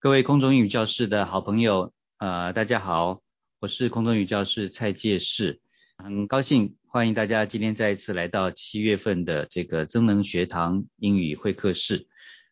各位空中英语教室的好朋友，呃，大家好，我是空中英语教室蔡介士，很高兴欢迎大家今天再一次来到七月份的这个增能学堂英语会客室。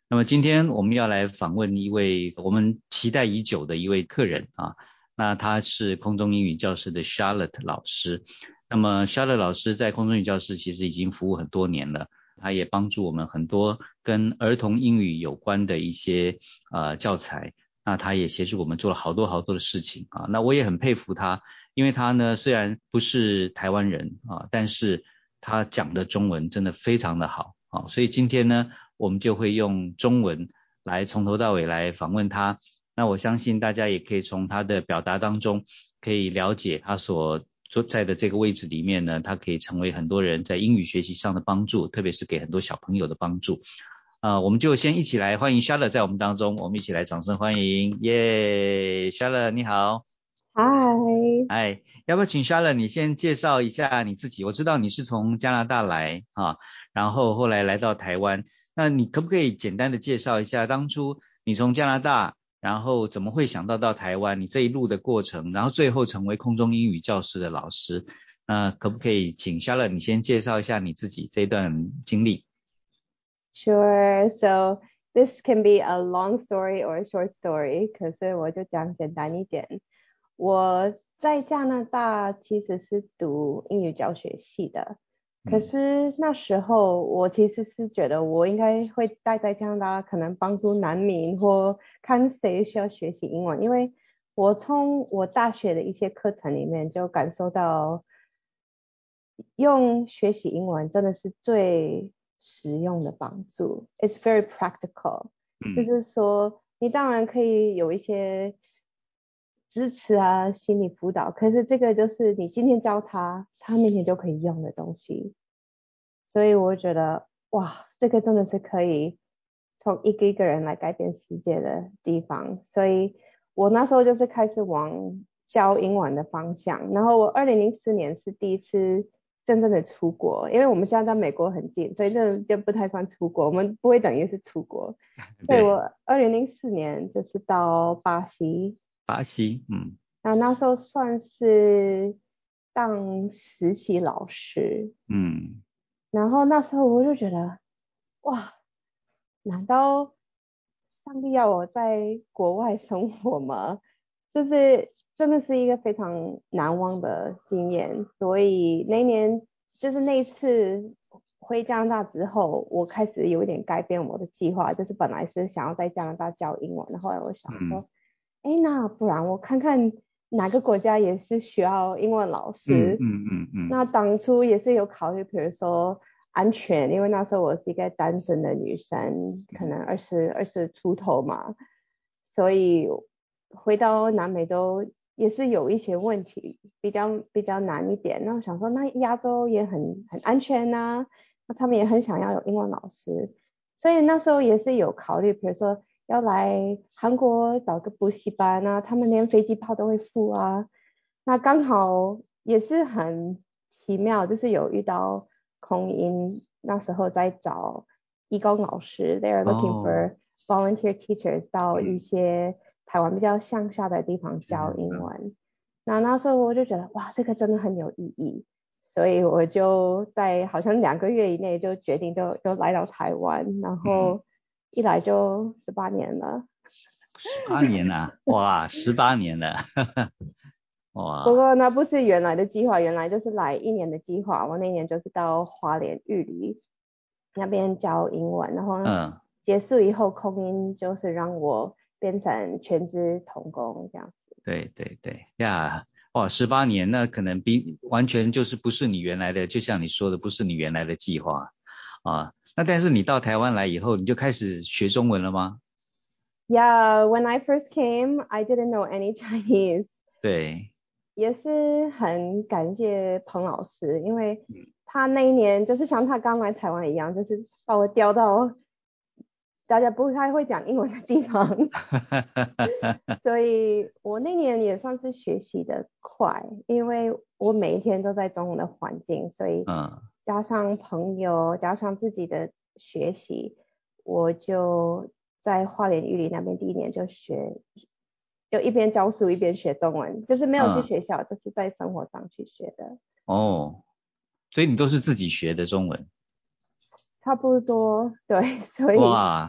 那么今天我们要来访问一位我们期待已久的一位客人啊，那他是空中英语教室的 Charlotte 老师。那么 Charlotte 老师在空中英语教室其实已经服务很多年了。他也帮助我们很多跟儿童英语有关的一些呃教材，那他也协助我们做了好多好多的事情啊，那我也很佩服他，因为他呢虽然不是台湾人啊，但是他讲的中文真的非常的好啊，所以今天呢我们就会用中文来从头到尾来访问他，那我相信大家也可以从他的表达当中可以了解他所。所在的这个位置里面呢，它可以成为很多人在英语学习上的帮助，特别是给很多小朋友的帮助。啊，我们就先一起来欢迎 Charlotte 在我们当中，我们一起来掌声欢迎，耶，Charlotte 你好。嗨。哎，要不要请 Charlotte 你先介绍一下你自己？我知道你是从加拿大来啊，然后后来来到台湾，那你可不可以简单的介绍一下当初你从加拿大？然后怎么会想到到台湾？你这一路的过程，然后最后成为空中英语教师的老师，那可不可以请肖乐你先介绍一下你自己这段经历？Sure. So this can be a long story or a short story. 可是我就讲简单一点。我在加拿大其实是读英语教学系的。可是那时候，我其实是觉得我应该会待在加拿大，可能帮助难民或看谁需要学习英文。因为我从我大学的一些课程里面就感受到，用学习英文真的是最实用的帮助。It's very practical，就是说你当然可以有一些。支持啊，心理辅导，可是这个就是你今天教他，他明天就可以用的东西，所以我觉得哇，这个真的是可以从一个一个人来改变世界的地方，所以我那时候就是开始往教英文的方向，然后我二零零四年是第一次真正的出国，因为我们家在美国很近，所以这就不太算出国，我们不会等于是出国，所以我二零零四年就是到巴西。巴西，嗯，那那时候算是当实习老师，嗯，然后那时候我就觉得，哇，难道上帝要我在国外生活吗？就是真的是一个非常难忘的经验，所以那年就是那一次回加拿大之后，我开始有一点改变我的计划，就是本来是想要在加拿大教英文，后来我想说。哎，那不然我看看哪个国家也是需要英文老师。嗯嗯嗯。那当初也是有考虑，比如说安全，因为那时候我是一个单身的女生，可能二十二十出头嘛，所以回到南美洲也是有一些问题，比较比较难一点。那我想说，那亚洲也很很安全呐，那他们也很想要有英文老师，所以那时候也是有考虑，比如说。要来韩国找个补习班啊，他们连飞机票都会付啊。那刚好也是很奇妙，就是有遇到空音，那时候在找义工老师，they are looking for volunteer teachers 到一些台湾比较乡下的地方教英文。那那时候我就觉得哇，这个真的很有意义，所以我就在好像两个月以内就决定就就来到台湾，然后。一来就十八年了，十八年了，哇，十八年了，哇！不过那不是原来的计划，原来就是来一年的计划。我那年就是到花莲玉里那边教英文，然后嗯，结束以后空音就是让我变成全职童工这样子。对对对呀，哇，十八年那可能比完全就是不是你原来的，就像你说的，不是你原来的计划啊。那但是你到台湾来以后，你就开始学中文了吗？Yeah, when I first came, I didn't know any Chinese. 对，也是很感谢彭老师，因为他那一年就是像他刚来台湾一样，就是把我调到大家不太会讲英文的地方，所以我那年也算是学习的快，因为我每一天都在中文的环境，所以嗯。加上朋友，加上自己的学习，我就在花莲玉里那边第一年就学，就一边教书一边学中文，就是没有嗯。去学校，就是在生活上去学的，哦，所以你都是自己学的中文，差不多对，所以，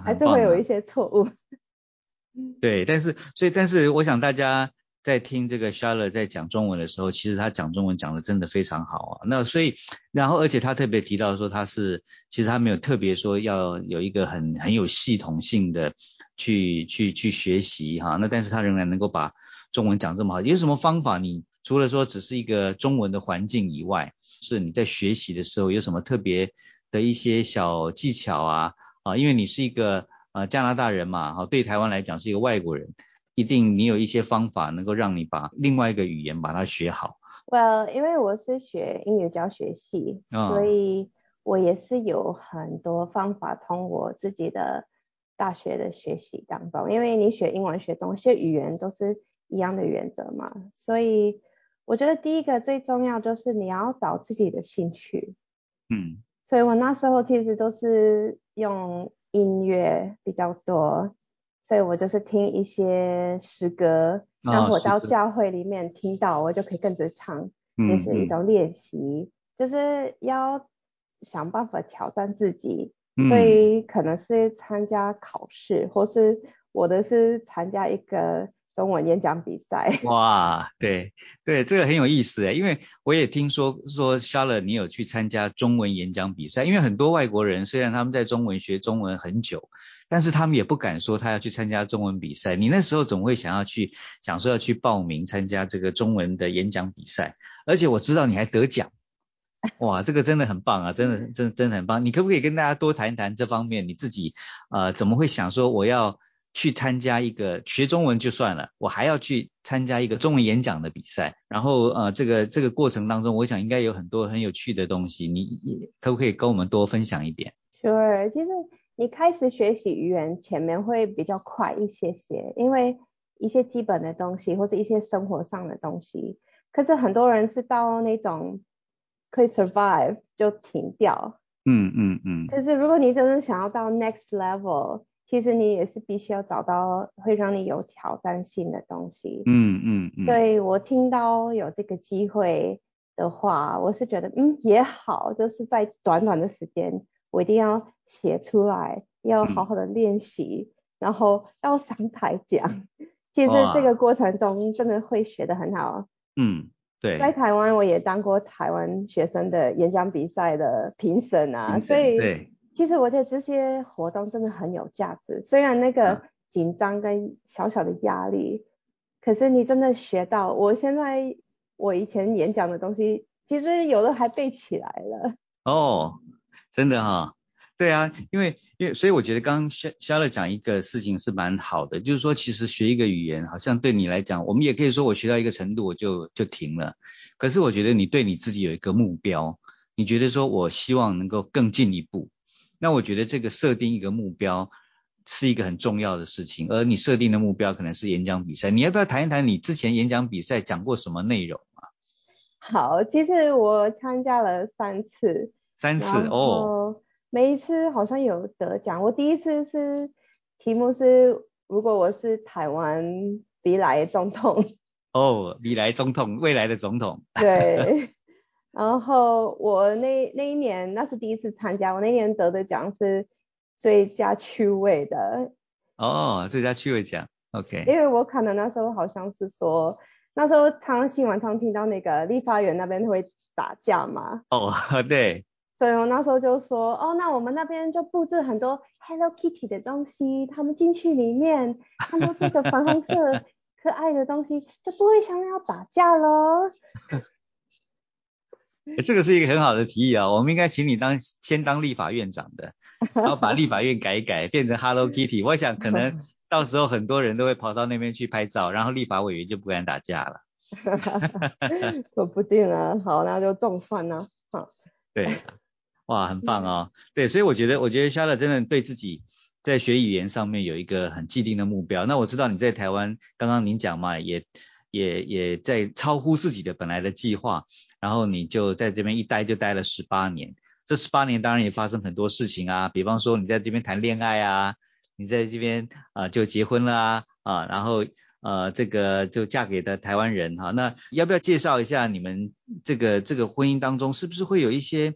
还是会有一些错误。对，但是所以但是我想大家在听这个 Charlotte 在讲中文的时候，其实他讲中文讲的真的非常好啊。那所以然后而且他特别提到说他是其实他没有特别说要有一个很很有系统性的去去去学习哈，那但是他仍然能够把中文讲这么好，有什么方法？你除了说只是一个中文的环境以外，是你在学习的时候有什么特别的一些小技巧啊啊？因为你是一个呃加拿大人嘛，哈，对台湾来讲是一个外国人，一定你有一些方法能够让你把另外一个语言把它学好。Well，因为我是学英语教学系，嗯所以我也是有很多方法从我自己的大学的学习当中，因为你学英文、学中文、学语言都是一样的原则嘛，所以我觉得第一个最重要就是你要找自己的兴趣，嗯。所以我那时候其实都是用音乐比较多，所以我就是听一些诗歌，啊然后我到教会里面听到，我就可以跟着唱，也嗯嗯是一种练习，就是要想办法挑战自己，嗯，所以可能是参加考试，或是我的是参加一个中文演讲比赛。哇，对对，这个很有意思诶，因为我也听说说 Charlotte 你有去参加中文演讲比赛，因为很多外国人虽然他们在中文学中文很久，但是他们也不敢说他要去参加中文比赛。你那时候总会想要去想说要去报名参加这个中文的演讲比赛，而且我知道你还得奖。哇，这个真的很棒啊，真的真的真的很棒。你可不可以跟大家多谈谈这方面？你自己呃怎么会想说我要去参加一个学中文就算了，我还要去参加一个中文演讲的比赛？然后呃这个这个过程当中，我想应该有很多很有趣的东西，你你可不可以跟我们多分享一点？Sure，其实你开始学习语言前面会比较快一些些，因为一些基本的东西或者一些生活上的东西。可是很多人是到那种可以 survive 就停掉。嗯嗯嗯可是如果你真的想要到 next level，其实你也是必须要找到会让你有挑战性的东西。嗯嗯嗯，对我听到有这个机会的话，我是觉得嗯也好，就是在短短的时间，我一定要写出来，要好好的练习，然后要上台讲。其实哇这个过程中真的会学得很好。嗯对，在台湾我也当过台湾学生的演讲比赛的评审啊，审所以对其实我觉得这些活动真的很有价值，虽然那嗯个紧张跟小小的压力，可是你真的学到。我现在我以前演讲的东西，其实有的还背起来了。哦，真的哈、对啊，因为因为所以我觉得刚刚肖肖乐讲一个事情是蛮好的，就是说其实学一个语言，好像对你来讲，我们也可以说我学到一个程度我就就停了，可是我觉得你对你自己有一个目标，你觉得说我希望能够更进一步，那我觉得这个设定一个目标是一个很重要的事情，而你设定的目标可能是演讲比赛，你要不要谈一谈你之前演讲比赛讲过什么内容啊？好，其实我参加了三次，三次哦，后每一次好像有得奖。我第一次是题目是如果我是台湾未来总统，哦，未来总统，未来的总统，对。然后我那那一年那是第一次参加，我那年得的奖是最佳趣味的，哦，最佳趣味奖，OK，因为我可能那时候好像是说，那时候常新闻常听到那个立法院那边会打架嘛，哦，对，所以我那时候就说，哦，那我们那边就布置很多 Hello Kitty 的东西，他们进去里面看到这个粉红色 可爱的东西，就不会想要打架喽。诶这个是一个很好的提议啊，我们应该请你当先当立法院长的，然后把立法院改一改，变成 Hello Kitty，我想可能到时候很多人都会跑到那边去拍照，然后立法委员就不敢打架了。说不定啊，好，那就中算了。好，对，哇，很棒哦。对，所以我觉得，我觉得肖乐真的对自己在学语言上面有一个很既定的目标。那我知道你在台湾，刚刚您讲嘛，也也也在超乎自己的本来的计划，然后你就在这边一待就待了十八年。这十八年当然也发生很多事情啊，比方说你在这边谈恋爱啊，你在这边啊就结婚了啊啊，然后呃这个就嫁给的台湾人哈，那要不要介绍一下你们这个这个婚姻当中是不是会有一些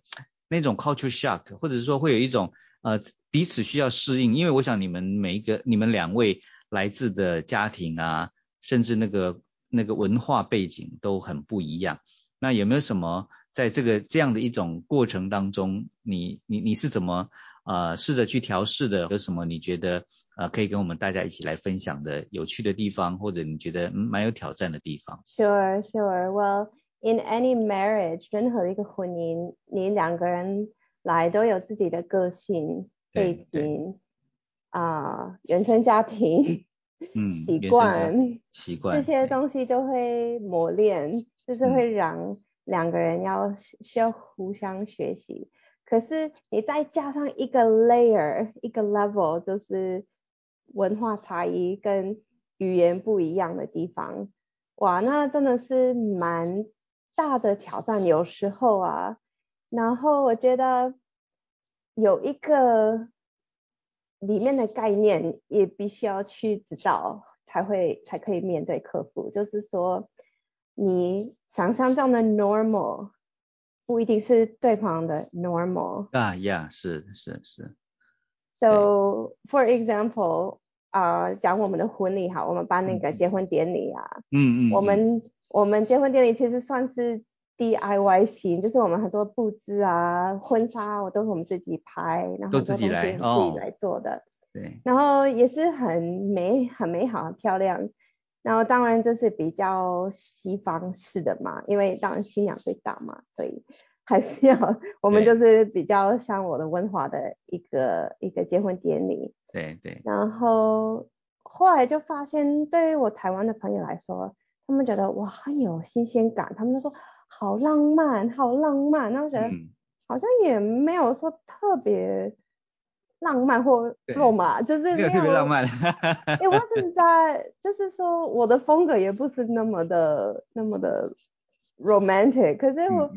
那种 culture shock，或者是说会有一种呃彼此需要适应？因为我想你们每一个你们两位来自的家庭啊，甚至那个那个文化背景都很不一样，那有没有什么？在这个这样的一种过程当中，你你你是怎么呃试着去调试的？有什么你觉得呃可以跟我们大家一起来分享的有趣的地方，或者你觉得蛮有挑战的地方？Sure, sure. Well, in any marriage，任何一个婚姻，你两个人来都有自己的个性、背景啊、原生家庭、嗯习 惯、习惯这些东西都会磨练，就是会让。两个人要需要互相学习，可是你再加上一个 layer，一个 level，就是文化差异跟语言不一样的地方，哇，那真的是蛮大的挑战。有时候啊，然后我觉得有一个里面的概念也必须要去知道，才会才可以面对客户，就是说。你想象中的 normal 不一定是对方的 normal 啊，Yeah，是是是。So for example，啊，讲我们的婚礼哈，我们办那个结婚典礼啊，嗯嗯，我们我们结婚典礼其实算是 DIY 型，就是我们很多布置啊，婚纱我都是我们自己拍，然后都自己来，自己来做的，对，然后也是很美、很美好、很漂亮。然后当然这是比较西方式的嘛，因为当然新娘最大嘛，所以 还是要我们就是比较像我的文化的一个一个结婚典礼。对对。然后后来就发现，对于我台湾的朋友来说，他们觉得哇很有新鲜感，他们都说好浪漫，好浪漫。那我觉得好像也没有说特别。浪漫或肉麻，就是没有特别浪漫。因为是 在，就是说我的风格也不是那么的那么的 romantic。可是我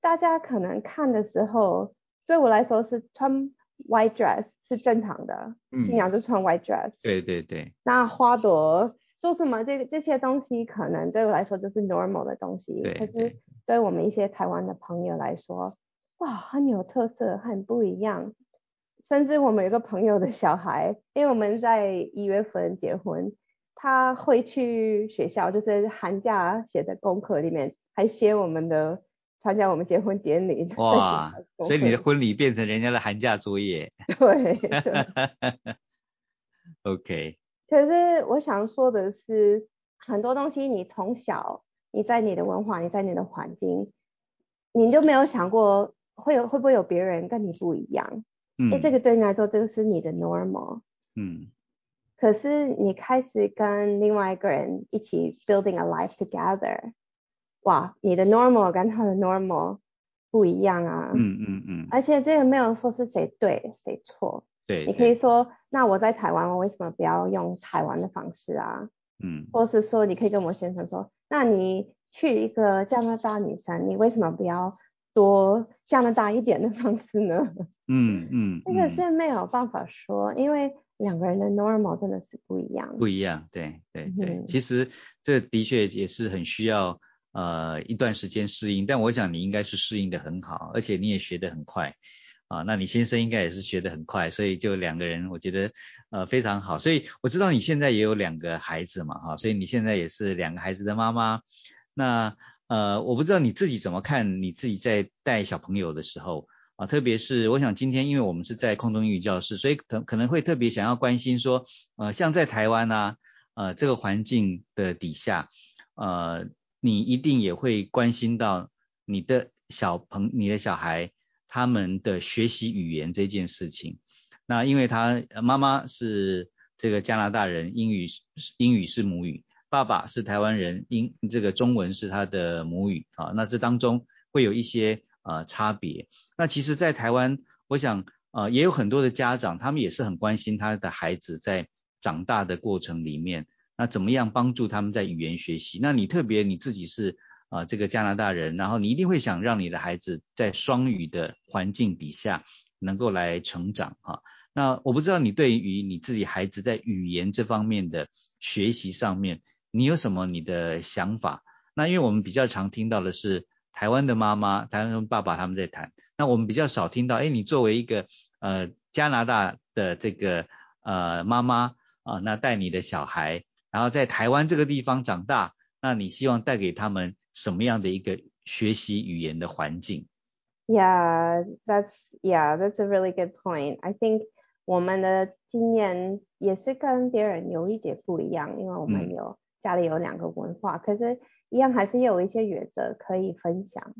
大家可能看的时候，对我来说是穿 white dress 是正常的，新娘就穿 white dress。对对对。那花朵做什么？这这些东西可能对我来说就是 normal 的东西。可是对我们一些台湾的朋友来说，哇，很有特色，很不一样。甚至我们有个朋友的小孩，因为我们在一月份结婚，他会去学校，就是寒假写的功课里面还写我们的参加我们结婚典礼。哇，所以你的婚礼变成人家的寒假作业。对。OK。可是我想说的是，很多东西你从小你在你的文化，你在你的环境，你就没有想过会有会不会有别人跟你不一样。嗯哎，这个对你来说，这个是你的 normal。嗯。可是你开始跟另外一个人一起 building a life together，哇，你的 normal 跟他的 normal 不一样啊。嗯嗯嗯。而且这个没有说是谁对谁错。对。你可以说，那我在台湾，我为什么不要用台湾的方式啊？嗯。或是说，你可以跟我先生说，那你去一个加拿大女生，你为什么不要？多加拿大一点的方式呢？嗯嗯，这个是没有办法说，因为两个人的 normal 真的是不一样。不一样，对对对。其实这的确也是很需要呃一段时间适应，但我想你应该是适应的很好，而且你也学得很快啊。那你先生应该也是学得很快，所以就两个人我觉得呃非常好。所以我知道你现在也有两个孩子嘛，哈，所以你现在也是两个孩子的妈妈。那呃，我不知道你自己怎么看你自己在带小朋友的时候啊，特别是我想今天因为我们是在空中英语教室，所以可可能会特别想要关心说，呃，像在台湾啊，呃，这个环境的底下，呃，你一定也会关心到你的小朋你的小孩他们的学习语言这件事情。那因为他妈妈是这个加拿大人，英语英语是母语。爸爸是台湾人，英这个中文是他的母语啊，那这当中会有一些呃差别。那其实，在台湾，我想呃也有很多的家长，他们也是很关心他的孩子在长大的过程里面，那怎么样帮助他们在语言学习？那你特别你自己是啊这个加拿大人，然后你一定会想让你的孩子在双语的环境底下能够来成长哈。那我不知道你对于你自己孩子在语言这方面的学习上面，你有什么你的想法？那因为我们比较常听到的是台湾的妈妈、台湾的爸爸他们在谈，那我们比较少听到，哎，你作为一个呃加拿大的这个呃妈妈啊，那带你的小孩，然后在台湾这个地方长大，那你希望带给他们什么样的一个学习语言的环境？Yeah, that's yeah, that's a really good point. I think 我们的经验也是跟别人有一点不一样，因为我们有家里有两个文化，可是。一样还是有一些原则可以分享。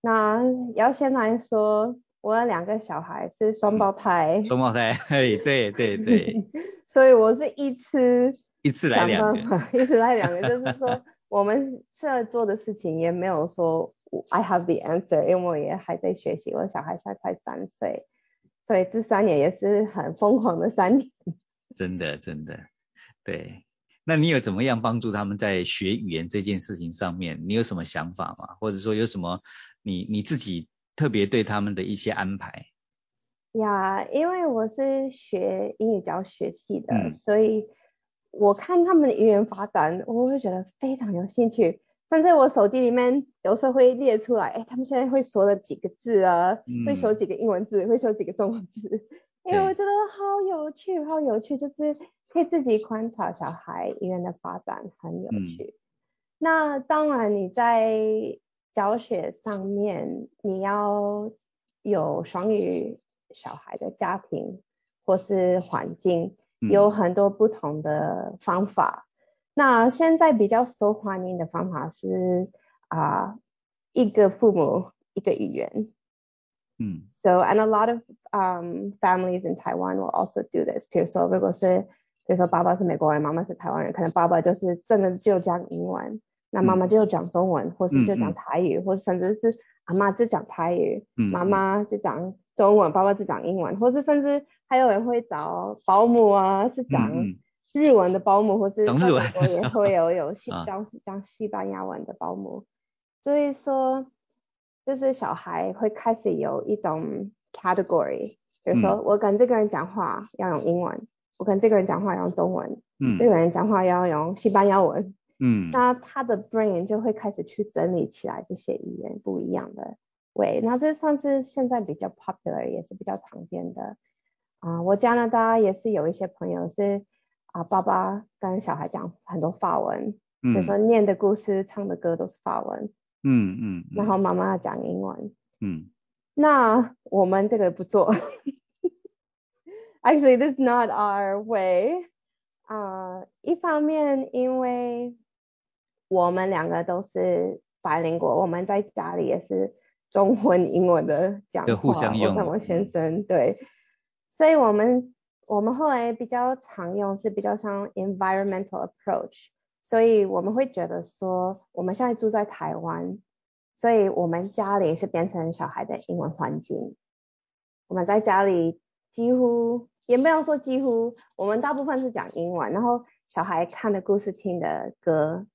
那要先来说，我有两个小孩是双胞胎。双胞胎，嘿，对对对。所以我是一次一次来两个，一次来两个，就是说我们现在做的事情也没有说 I have the answer，因为我也还在学习。我小孩现在才三岁，所以这三年也是很疯狂的三年。真的真的，对。那你有怎么样帮助他们在学语言这件事情上面？你有什么想法吗？或者说有什么你你自己特别对他们的一些安排？呀，因为我是学英语教学系的，所以我看他们的语言发展，我会觉得非常有兴趣。甚至我手机里面有时候会列出来，哎，他们现在会说了几个字啊？会说几个英文字？会说几个中文字？因为我觉得好有趣，好有趣，就是。可以自己观察小孩语言的发展，很有趣。那当然，你在教学上面，你要有双语小孩的家庭或是环境，有很多不同的方法。那现在比较受欢迎的方法是啊，一个父母一个语言。嗯。So and a lot of um families in Taiwan will also do this. 比如说，如果是比如说爸爸是美国人，妈妈是台湾人，可能爸爸就是真的就讲英文，那妈妈就讲中文，或是就讲台语，或甚至是阿妈就讲台语，妈妈就讲中文，爸爸是讲英文，或是甚至还有人会找保姆啊，是讲日文的保姆，或是讲日文，也会有有西 讲讲西班牙文的保姆。所以说，就是小孩会开始有一种 category，比如说我跟这个人讲话要用英文。我跟这个人讲话要用中文，嗯，这个人讲话要用西班牙文，嗯，那他的 brain 就会开始去整理起来这些语言不一样的喂，那这算是现在比较 popular 也是比较常见的啊。我加拿大也是有一些朋友是啊，爸爸跟小孩讲很多法文，比如说念的故事、唱的歌都是法文，嗯嗯，然后妈妈讲英文，嗯，那我们这个不做。Actually, this is not our way. 啊，一方面因为我们两个都是白领国，我们在家里也是中文、英文的讲话。互相用。我跟我先生对，所以我们我们后来比较常用是比较像 environmental approach，所以我们会觉得说，我们现在住在台湾，所以我们家里是变成小孩的英文环境。我们在家里。几乎也没有说几乎，我们大部分是讲英文，然后小孩看的故事、听的歌，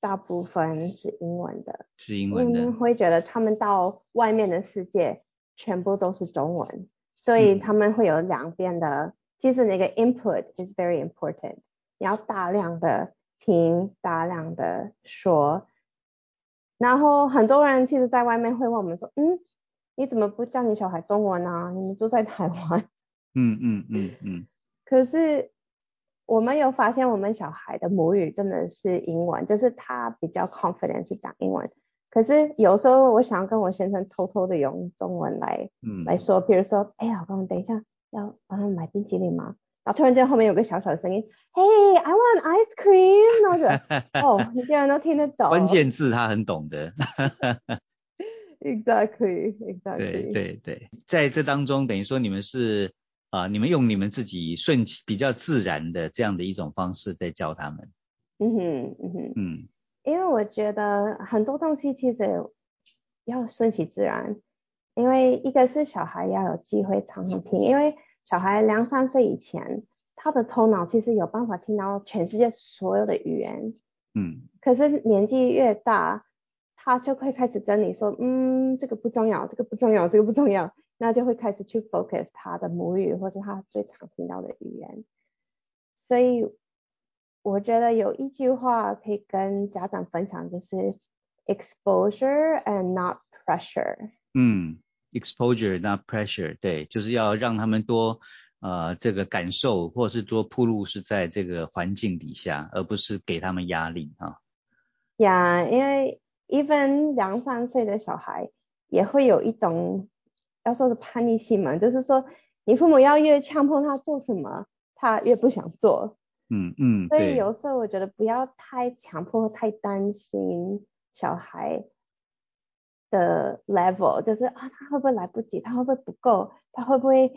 大部分是英文的，是英文的，会觉得他们到外面的世界全部都是中文，所以他们会有两边的，其实那个 input is very important，你要大量的听，大量的说，然后很多人其实在外面会问我们说，嗯。你怎么不教你小孩中文呢？你们住在台湾。嗯嗯嗯嗯。可是我们有发现，我们小孩的母语真的是英文，就是他比较 confident 是讲英文。可是有时候我想跟我先生偷偷的用中文来嗯来说，比如说，哎，老公，等一下要帮他买冰淇淋吗？然后突然间后面有个小小的声音，Hey, I want ice cream。然后哦，你竟然都听得懂。关键字他很懂的。Exactly, exactly. 对对对，在这当中，等于说你们是啊，你们用你们自己顺其比较自然的这样的一种方式在教他们。嗯哼嗯哼嗯，因为我觉得很多东西其实要顺其自然，因为一个是小孩要有机会常常听，因为小孩两三岁以前，他的头脑其实有办法听到全世界所有的语言。嗯，可是年纪越大。他就会开始整理说，嗯，这个不重要，这个不重要，这个不重要。那就会开始去 focus 他的母语或者他最常听到的语言。所以我觉得有一句话可以跟家长分享，就是 exposure and not pressure。嗯，exposure not pressure，对，就是要让他们多呃这个感受，或是多铺路是在这个环境底下，而不是给他们压力啊。呀，因为 even 两三岁的小孩也会有一种要说是叛逆心嘛，就是说你父母要越强迫他做什么，他越不想做。嗯嗯，所以有时候我觉得不要太强迫，太担心小孩的 level，就是啊他会不会来不及，他会不会不够，他会不会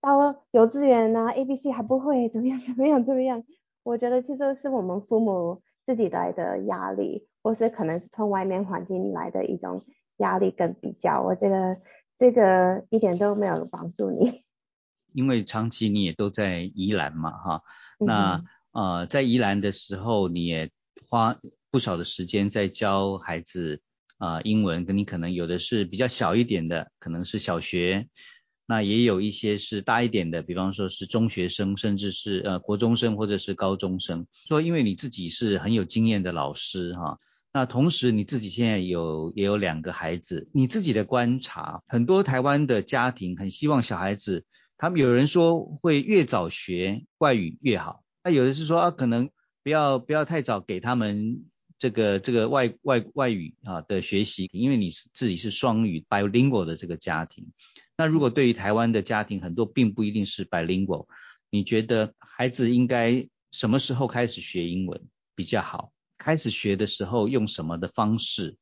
到幼稚园啊 A B C 还不会，怎么样 怎么样怎么样？我觉得其实是我们父母。自己来的压力，或是可能是从外面环境来的一种压力跟比较，我觉得这个一点都没有帮助你。因为长期你也都在宜兰嘛，哈，那呃在宜兰的时候，你也花不少的时间在教孩子啊英文，跟你可能有的是比较小一点的，可能是小学。那也有一些是大一点的，比方说是中学生，甚至是呃国中生或者是高中生。说因为你自己是很有经验的老师哈，那同时你自己现在有也有两个孩子，你自己的观察，很多台湾的家庭很希望小孩子，他们有人说会越早学外语越好，那有的是说啊可能不要不要太早给他们这个这个外外外语啊的学习，因为你是自己是双语 bilingual 的这个家庭。那如果对于台湾的家庭，很多并不一定是 bilingual，你觉得孩子应该什么时候开始学英文比较好？开始学的时候用什么的方式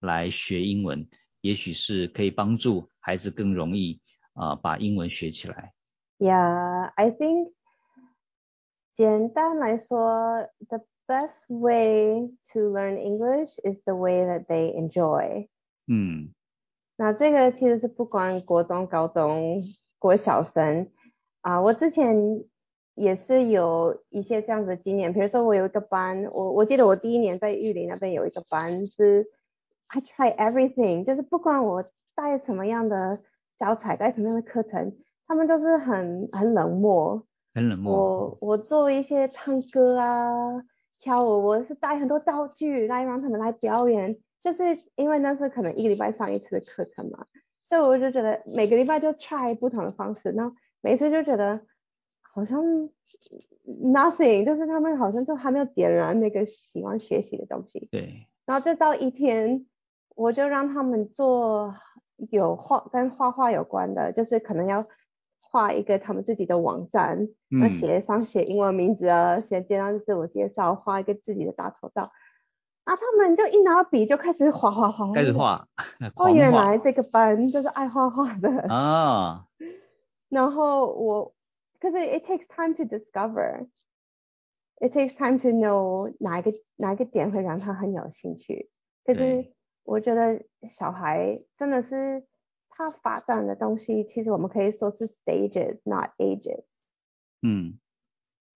来学英文，也许是可以帮助孩子更容易啊把英文学起来。Yeah, I think 简单来说，the best way to learn English is the way that they enjoy. 嗯。那这个其实是不管国中、高中、国小生啊，我之前也是有一些这样子的经验。比如说我有一个班，我我记得我第一年在玉林那边有一个班是，I try everything，就是不管我带什么样的教材，带什么样的课程，他们都是很很冷漠，很冷漠。我我做一些唱歌啊、跳舞，我是带很多道具来让他们来表演。就是因为那是可能一个礼拜上一次的课程嘛，所以我就觉得每个礼拜就 try 不同的方式，然后每次就觉得好像 nothing，就是他们好像都还没有点燃那个喜欢学习的东西。对。然后就到一天，我就让他们做有画跟画画有关的，就是可能要画一个他们自己的网站，嗯写上写英文名字啊，写简单的自我介绍，画一个自己的大头照。啊，他们就一拿笔就开始画画画，开始画，哦，原来这个班就是爱画画的啊。然后我，可是 it takes time to discover，it takes time to know 哪一个哪一个点会让他很有兴趣。可是我觉得小孩真的是他发展的东西，其实我们可以说是 stages，not ages。嗯。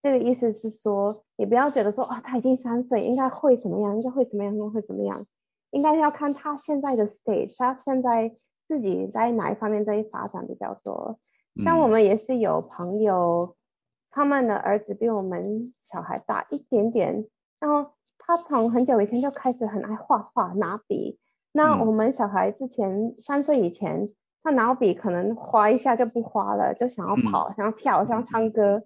这个意思是说，你不要觉得说啊，他已经三岁，应该会怎么样？应该会怎么样？应该会怎么样？应该要看他现在的 stage，他现在自己在哪一方面在发展比较多。像我们也是有朋友，他们的儿子比我们小孩大一点点，然后他从很久以前就开始很爱画画，拿笔。那我们小孩之前三岁以前。他拿笔可能划一下就不划了，就想要跑，想要跳，想要唱歌。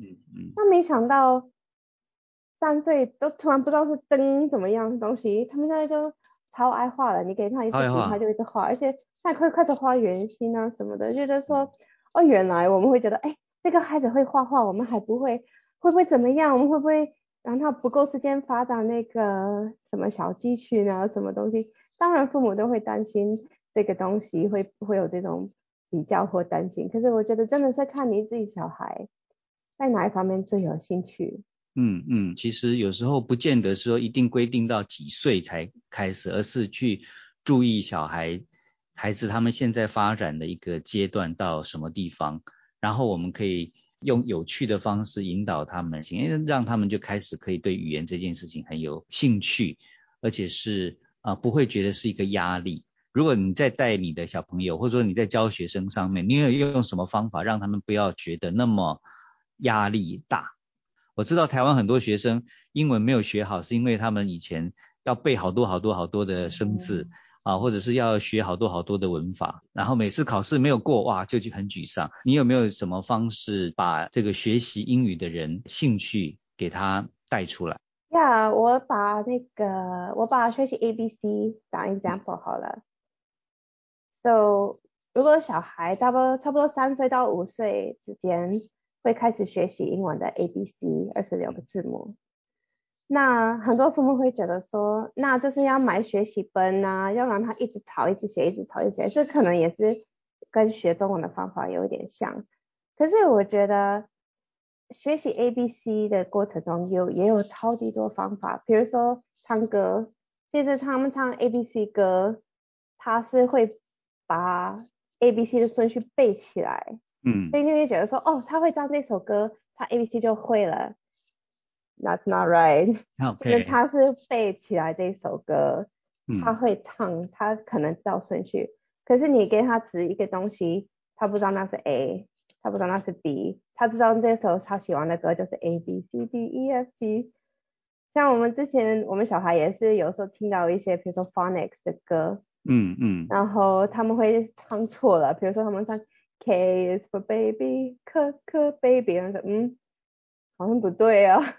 那没想到三岁都突然不知道是灯怎么样的东西，他们现在就超爱画了。你给他一支笔，他就一直画，而且现在可以开始画圆心啊什么的。觉得说，哦，原来我们会觉得，哎，这个孩子会画画，我们还不会，会不会怎么样？我们会不会让他不够时间发展那个什么小肌群啊，什么东西？当然，父母都会担心。这个东西会不会有这种比较或担心？可是我觉得真的是看你自己小孩在哪一方面最有兴趣。嗯嗯，其实有时候不见得说一定规定到几岁才开始，而是去注意小孩孩子他们现在发展的一个阶段到什么地方，然后我们可以用有趣的方式引导他们，因为让他们就开始可以对语言这件事情很有兴趣，而且是啊不会觉得是一个压力。如果你在带你的小朋友，或者说你在教学生上面，你有用什么方法让他们不要觉得那么压力大？我知道台湾很多学生英文没有学好，是因为他们以前要背好多好多好多的生字啊，或者是要学好多好多的文法，然后每次考试没有过，哇，就就很沮丧。你有没有什么方式把这个学习英语的人兴趣给他带出来？呀，我把那个我把学习 A B C 当 example 好了。So 如果小孩差不多差不多三岁到五岁之间会开始学习英文的 A B C 二十六个字母，那很多父母会觉得说，那就是要买学习本啊，要让他一直抄一直写一直抄一直写，这可能也是跟学中文的方法有一点像。可是我觉得。学习 A B C 的过程中有也有超级多方法，比如说唱歌，其实他们唱 A B C 歌，他是会把 A B C 的顺序背起来，嗯，所以你会觉得说，哦，他会唱那首歌，他 A B C 就会了。That's not right，就是他是背起来这首歌，他会唱，他可能知道顺序，可是你给他指一个东西，他不知道那是 A。他不知道那是 B，他知道这首他喜欢的歌就是 A B C D E F G。像我们之前，我们小孩也是有时候听到一些，比如说 phonics 的歌，嗯嗯，然后他们会唱错了，比如说他们唱 K is for baby，可可 baby，然后说嗯，好像不对啊。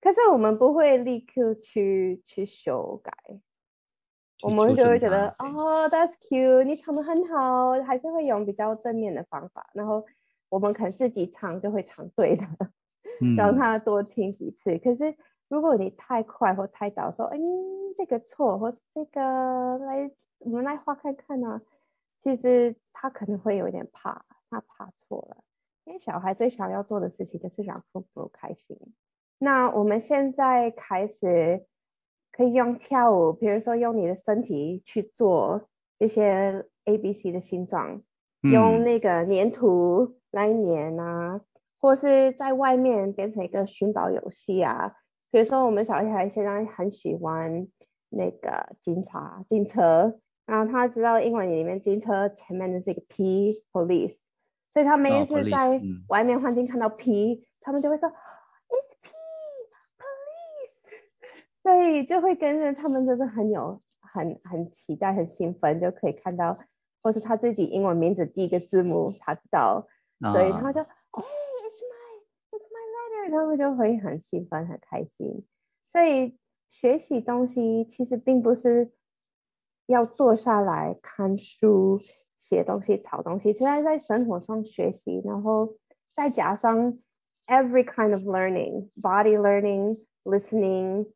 可是我们不会立刻去去修改，我们就会觉得哦，that's cute，你唱的很好，还是会用比较正面的方法，然后。我们可能自己唱就会唱对的，让他多听几次。可是如果你太快或太早说，嗯，这个错，或是这个来，我们来画看看呢？其实他可能会有点怕，他怕错了。因为小孩最想要做的事情就是让父母开心。那我们现在开始可以用跳舞，比如说用你的身体去做这些 A B C 的形状。用那个粘土来粘啊，或是在外面变成一个寻宝游戏啊。比如说我们小孩现在很喜欢那个警察、警车，然后他知道英文里面警车前面的这个 P，police，所以他每一次在外面环境看到 P，他们就会说 It's 以就会跟着他们就是很有很很期待、很兴奋，就可以看到。或是他自己英文名字第一个字母他知道，所以他就，哎，it's my it's my letter，他们就会很兴奋很开心。所以学习东西其实并不是要坐下来看书、写东西、抄东西，其实在生活上学习，然后再加上 every kind of learning，body learning，listening。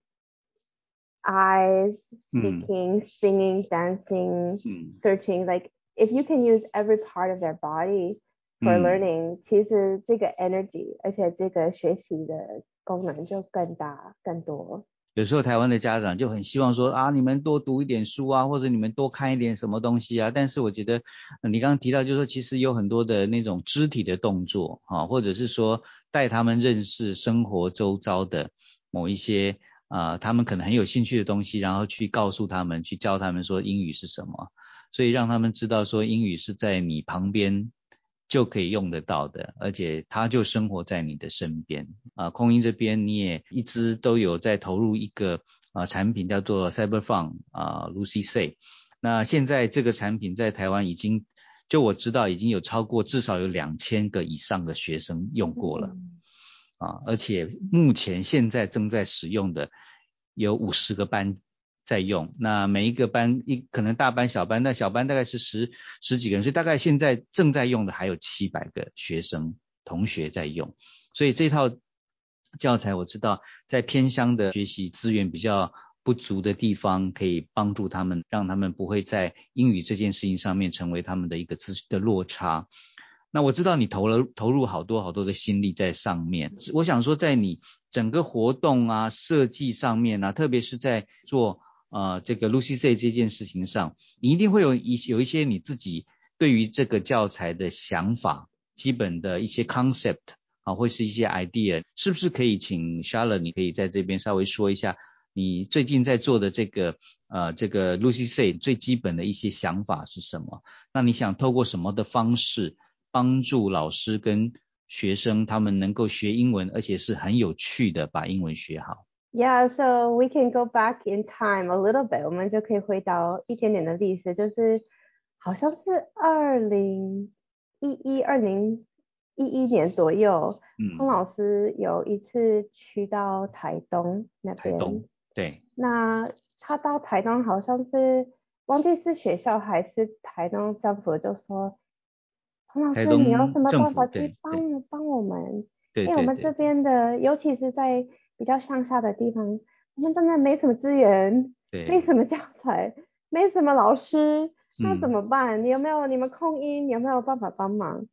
Eyes, speaking, singing, dancing, searching. Like if you can use every part of their body for learning，其实这个 energy，而且这个学习的功能就更大更多。有时候台湾的家长就很希望说啊，你们多读一点书啊，或者你们多看一点什么东西啊。但是我觉得你刚刚提到，就是说其实有很多的那种肢体的动作啊，或者是说带他们认识生活周遭的某一些。啊，他们可能很有兴趣的东西，然后去告诉他们，去教他们说英语是什么，所以让他们知道说英语是在你旁边就可以用得到的，而且它就生活在你的身边。啊，空音这边你也一直都有在投入一个啊产品叫做 CyberFun 啊 Lucy Say，那现在这个产品在台湾已经就我知道已经有超过至少有两千个以上的学生用过了。啊，而且目前现在正在使用的有五十个班在用，那每一个班一可能大班小班，那小班大概是十十几个人，所以大概现在正在用的还有七百个学生同学在用，所以这套教材我知道在偏乡的学习资源比较不足的地方，可以帮助他们，让他们不会在英语这件事情上面成为他们的一个资的落差。那我知道你投了投入好多好多的心力在上面，我想说在你整个活动啊设计上面啊，特别是在做呃这个 Lucy C 这件事情上，你一定会有一有一些你自己对于这个教材的想法，基本的一些 concept 啊，或是一些 idea，是不是可以请 Charlotte 你可以在这边稍微说一下你最近在做的这个呃这个 Lucy C 最基本的一些想法是什么？那你想透过什么的方式帮助老师跟学生他们能够学英文，而且是很有趣的把英文学好？Yeah, so we can go back in time a little bit. 我们就可以回到一点点的历史，就是好像是二零一一、二零一一年左右，嗯，老师有一次去到台东那边。台东，对。那他到台东好像是忘记是学校还是台东政府，就说彭老师，你有什么办法可以帮帮我们？对，因为我们这边的，尤其是在。比较乡下的地方，我们真的没什么资源，没什么教材，没什么老师，那怎么办？你有没有你们空音？有没有办法帮忙？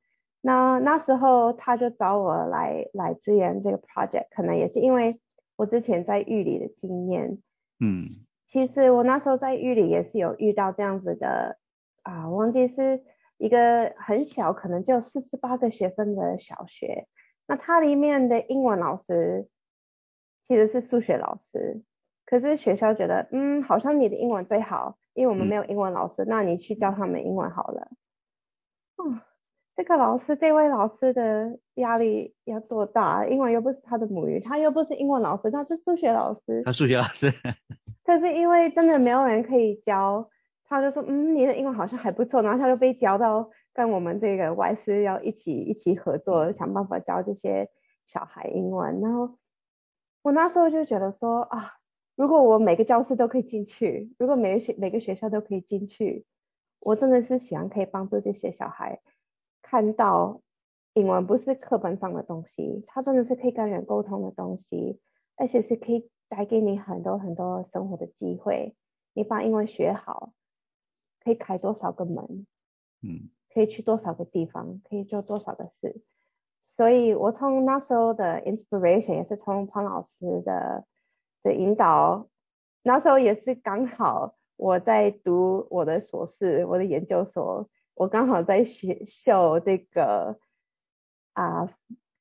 那那时候他就找我来来支援这个 project，可能也是因为我之前在玉里的经验。嗯，其实我那时候在玉里也是有遇到这样子的啊，忘记是一个很小，可能就四十八个学生的小学，那它里面的英文老师。其实是数学老师，可是学校觉得，嗯，好像你的英文最好，因为我们没有英文老师，那你去教他们英文好了。哦，这个老师，这位老师的压力要多大？英文又不是他的母语，他又不是英文老师，他是数学老师。他数学老师。可是因为真的没有人可以教，他就说，嗯，你的英文好像还不错，然后他就被教到跟我们这个外师要一起一起合作，想办法教这些小孩英文，然后。我那时候就觉得说啊，如果我每个教室都可以进去，如果每个学每个学校都可以进去，我真的是喜欢可以帮助这些小孩看到英文不是课本上的东西，它真的是可以跟人沟通的东西，而且是可以带给你很多很多生活的机会。你把英文学好，可以开多少个门，嗯，可以去多少个地方，可以做多少个事。所以我从那时候的 inspiration 也是从潘老师的的引导，那时候也是刚好我在读我的硕士，我的研究所，我刚好在学修这个啊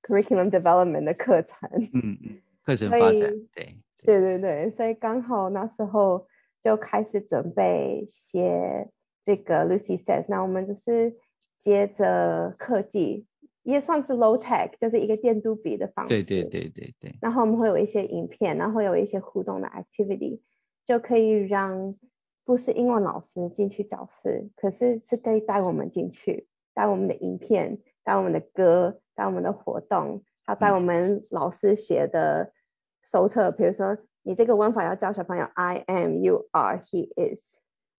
curriculum development 的课程，嗯嗯，课程发展，对。对对对，所以刚好那时候就开始准备写这个 Lucy says，那我们就是接着科技。也算是 low tech，就是一个电镀笔的方式。对对对对对。然后我们会有一些影片，然后会有一些互动的 activity，就可以让不是英文老师进去教室，可是是可以带我们进去，带我们的影片，带我们的歌，带我们的活动，还带我们老师写的手册，比如说你这个文法要教小朋友 I am, you are, he is，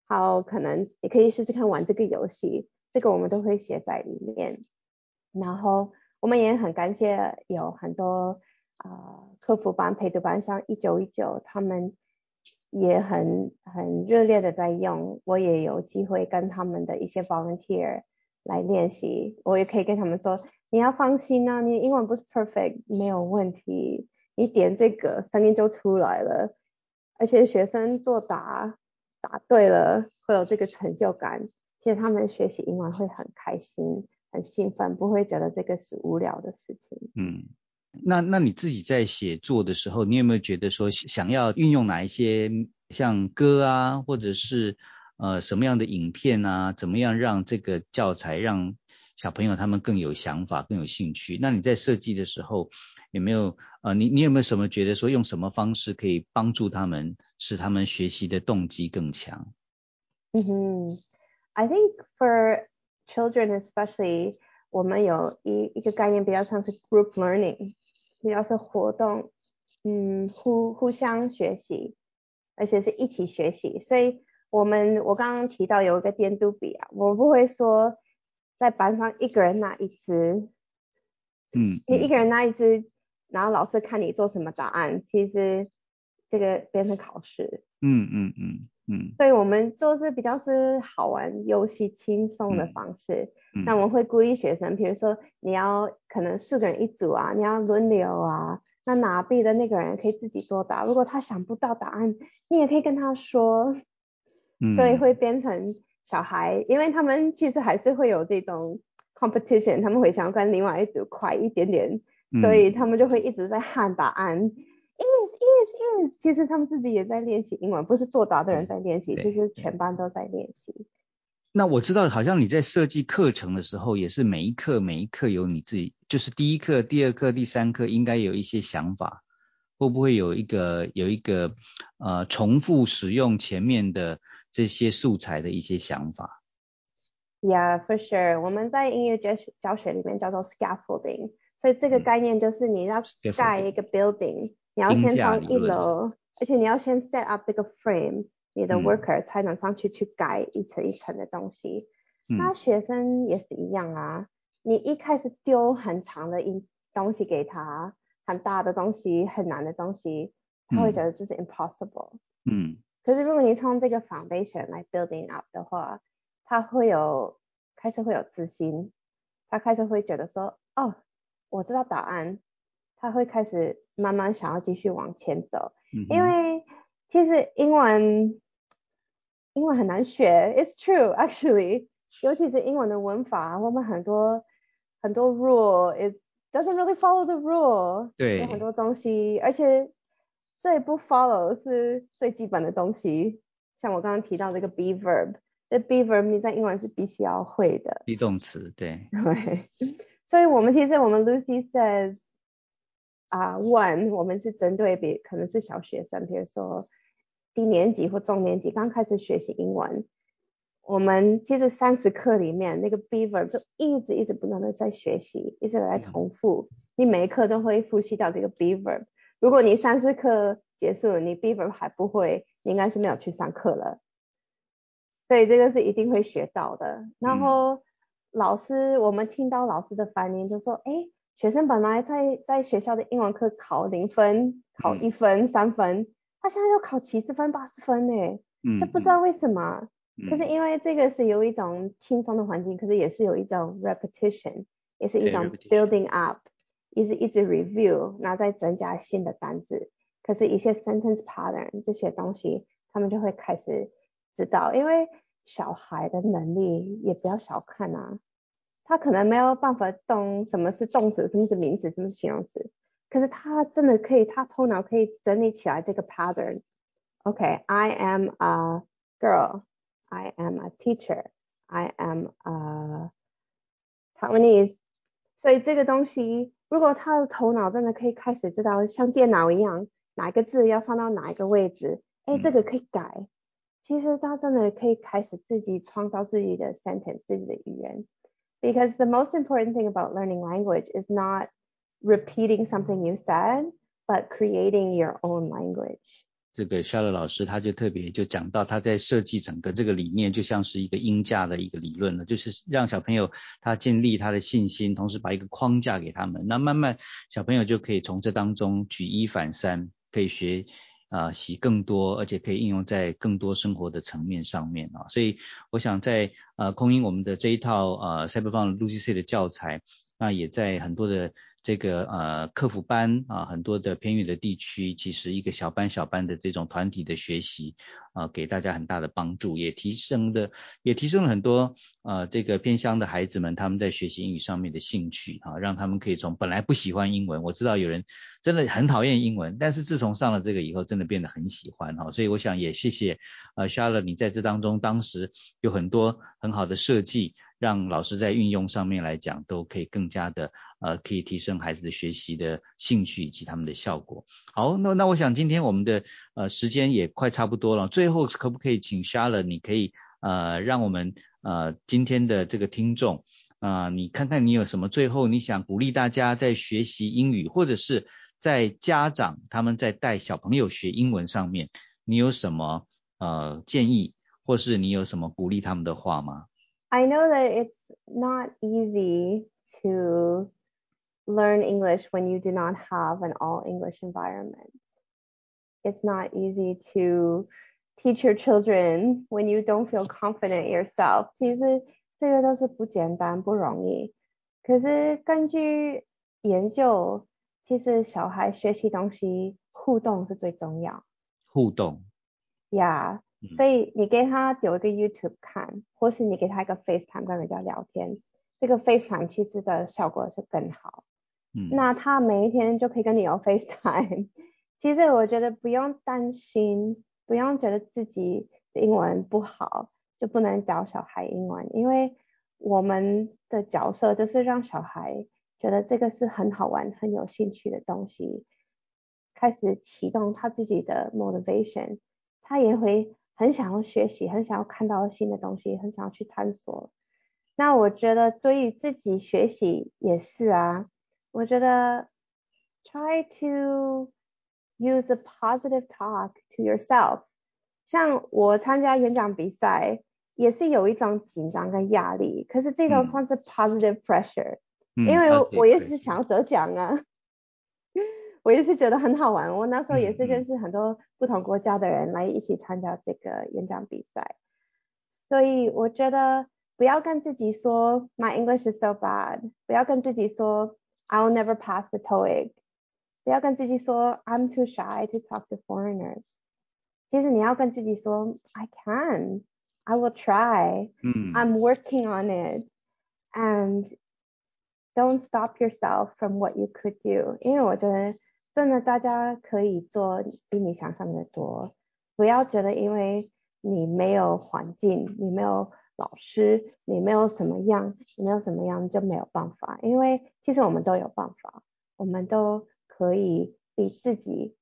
好，可能你可以试试看玩这个游戏，这个我们都会写在里面。然后我们也很感谢有很多啊客服班、陪读班，像一九一九，他们也很很热烈的在用。我也有机会跟他们的一些 volunteer 来练习，我也可以跟他们说，你要放心啊，你英文不是 perfect 没有问题，你点这个声音就出来了，而且学生作答答对了会有这个成就感，其实他们学习英文会很开心。很兴奋，不会觉得这个是无聊的事情。嗯，那那你自己在写作的时候，你有没有觉得说想要运用哪一些像歌啊，或者是呃什么样的影片啊，怎么样让这个教材让小朋友他们更有想法、更有兴趣？那你在设计的时候有没有呃你你有没有什么觉得说用什么方式可以帮助他们，使他们学习的动机更强？嗯哼，I think for Children especially，我们有一一个概念比较像是 group learning，比较是活动，嗯，互互相学习，而且是一起学习。所以，我们我刚刚提到有一个电读笔啊，我不会说在班上一个人拿一支，嗯，你一个人拿一支，然后老师看你做什么答案，其实这个变成考试。嗯嗯嗯。嗯，所以我们做是比较是好玩游戏轻松的方式。那我们会鼓励学生，比如说你要可能四个人一组啊，你要轮流啊。那拿币的那个人可以自己作答，如果他想不到答案，你也可以跟他说。嗯。所以会变成小孩，因为他们其实还是会有这种 competition，他们会想要跟另外一组快一点点，所以他们就会一直在喊答案。is is is，其实他们自己也在练习英文，不是作答的人在练习，就是全班都在练习。那我知道，好像你在设计课程的时候，也是每一课每一课有你自己，就是第一课、第二课、第三课应该有一些想法，会不会有一个有一个呃重复使用前面的这些素材的一些想法？Yeah, for sure。我们在音乐教学教学里面叫做 scaffolding，所以这个嗯概念就是你要盖一个 building，你要先从一楼，而且你要先 set up 这个 frame，你的嗯 worker 才能上去去盖一层一层的东西。那嗯学生也是一样啊，你一开始丢很长的一东西给他，很大的东西，很难的东西，他会嗯觉得这是 impossible。嗯可是如果你从这个 foundation 来 building up 的话，他会有开始会有自信，他开始会觉得说，哦，我知道答案，他会开始慢慢想要继续往前走，嗯，因为其实英文英文很难学，it's true actually，尤其是英文的文法，我们很多很多 rule is doesn't really follow the rule，对有很多东西，而且最不 follow 是最基本的东西，像我刚刚提到这个 be verb，这 be verb 你在英文是必须要会的，be 动词，对，对，所以我们其实我们 Lucy says 啊、one 我们是针对比可能是小学生，比如说低年级或中年级刚开始学习英文，我们其实三十课里面那个 be verb 就一直一直不断的在学习，一直在重复，你每一课都会复习到这个 be verb。如果你三四课结束，你 be verb 还不会，你应该是没有去上课了。所以这个是一定会学到的。然嗯后老师，我们听到老师的反应就说，哎，学生本来在在学校的英文课考零分、考嗯一分、三分，他现在又考七十分、八十分呢，嗯，就不知道为什么。嗯，可是因为这个是有一种轻松的环境，可是也是有一种 repetition，也是一对种 building up，一直一直 review，然后再增加新的单字。可是，一些 sentence pattern 这些东西，他们就会开始知道，因为小孩的能力也不要小看啊，他可能没有办法懂什么是动词，什么是名词，什么是形容词，可是他真的可以，他头脑可以整理起来这个 pattern。OK，I、am a girl。I am a teacher. I am a Taiwanese. 所以这个东西，如果他的头脑真的可以开始知道像电脑一样，哪个字要放到哪一个位置，哎，嗯这个可以改。其实他真的可以开始自己创造自己的 sentence，自己的语言。Because the most important thing about learning language is not repeating something you said, but creating your own language. 这个夏乐老师他就特别就讲到他在设计整个这个理念，就像是一个鹰架的一个理论了，就是让小朋友他建立他的信心，同时把一个框架给他们，那慢慢小朋友就可以从这当中举一反三，可以学啊习更多，而且可以应用在更多生活的层面上面啊。所以我想在呃空英我们的这一套呃 Cyberfun Lucy C 的教材，那也在很多的这个呃客服班啊，很多的偏远的地区，其实一个小班小班的这种团体的学习啊，给大家很大的帮助，也提升的也提升了很多呃这个偏乡的孩子们他们在学习英语上面的兴趣啊，让他们可以从本来不喜欢英文，我知道有人真的很讨厌英文，但是自从上了这个以后，真的变得很喜欢哈、所以我想也谢谢呃 s h a r l o t 你在这当中当时有很多很好的设计。让老师在运用上面来讲，都可以更加的呃，可以提升孩子的学习的兴趣以及他们的效果。好，那那我想今天我们的呃时间也快差不多了，最后可不可以请 Charlotte，你可以呃让我们呃今天的这个听众啊、呃，你看看你有什么最后你想鼓励大家在学习英语，或者是在家长他们在带小朋友学英文上面，你有什么呃建议，或是你有什么鼓励他们的话吗？I know that it's not easy to learn English when you do not have an all English environment. It's not easy to teach your children when you don't feel confident yourself. 其实这个都是不简单、不容易。可是根据研究，其实小孩学习东西互动是最重要。互动。呀、嗯 所以你给他有一个 YouTube 看，或是你给他一个 FaceTime 跟人家聊天，这个 FaceTime 其实的效果是更好。嗯，那他每一天就可以跟你有 FaceTime，其实我觉得不用担心，不用觉得自己的英文不好就不能教小孩英文，因为我们的角色就是让小孩觉得这个是很好玩、很有兴趣的东西，开始启动他自己的 motivation，他也会很想要学习，很想要看到新的东西，很想要去探索。那我觉得对于自己学习也是啊，我觉得 try to use a positive talk to yourself。像我参加演讲比赛，也是有一种紧张跟压力，可是这种算是 positive pressure，、嗯因为我也是想要得奖啊。我也是觉得很好玩，我那时候也是嗯嗯认识很多不同国家的人来一起参加这个演讲比赛，所以我觉得不要跟自己说 My English is so bad，不要跟自己说 I'll never pass the TOEIC，不要跟自己说 I'm too shy to talk to foreigners。其实你要跟自己说 I can，I will try，嗯 I'm working on it and don't stop yourself from what you could do 因为我觉得 真的大家可以做比你想象的多不要觉得因为你没有环境你没有老师你没有什么样你没有什么样就没有办法因为其实我们都有办法我们都可以比自己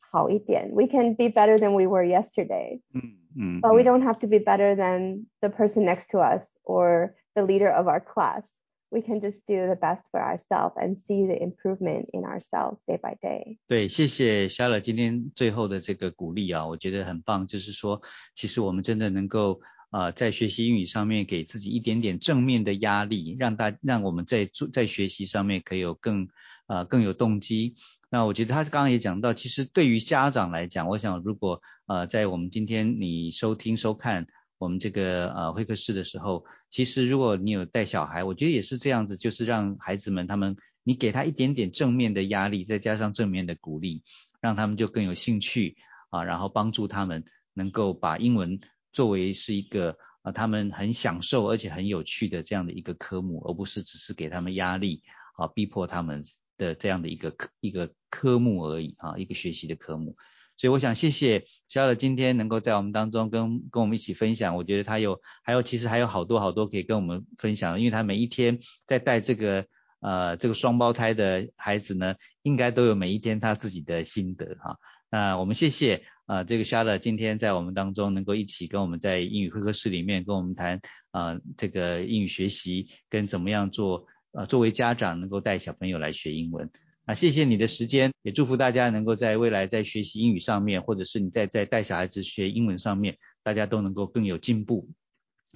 好一点 we can be better than we were yesterday 嗯嗯 but we 嗯 don't have to be better than the person next to us or the leader of our class. We can just do the best for ourselves and see the improvement in ourselves day by day. 对，谢谢肖乐今天最后的这个鼓励啊，我觉得很棒。就是说，其实我们真的能够呃在学习英语上面给自己一点点正面的压力，让大让我们在在学习上面可以有更呃更有动机。那我觉得他刚刚也讲到，其实对于家长来讲，我想如果呃在我们今天你收听收看我们这个呃会客室的时候，其实如果你有带小孩，我觉得也是这样子，就是让孩子们他们你给他一点点正面的压力，再加上正面的鼓励，让他们就更有兴趣啊，然后帮助他们能够把英文作为是一个啊他们很享受而且很有趣的这样的一个科目，而不是只是给他们压力啊，逼迫他们的这样的一个科一个科目而已啊，一个学习的科目。所以我想谢谢肖乐今天能够在我们当中跟跟我们一起分享，我觉得他有还有其实还有好多好多可以跟我们分享，因为他每一天在带这个呃这个双胞胎的孩子呢，应该都有每一天他自己的心得哈、那我们谢谢呃这个肖乐今天在我们当中能够一起跟我们在英语会客室里面跟我们谈呃这个英语学习跟怎么样做呃作为家长能够带小朋友来学英文。啊，谢谢你的时间，也祝福大家能够在未来在学习英语上面，或者是你在在带小孩子学英文上面，大家都能够更有进步，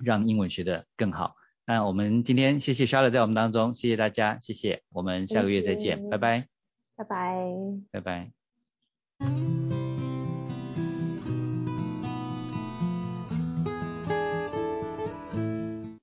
让英文学得更好。那我们今天谢谢 Charlotte 在我们当中，谢谢大家，谢谢，我们下个月再见拜拜，拜拜。拜拜。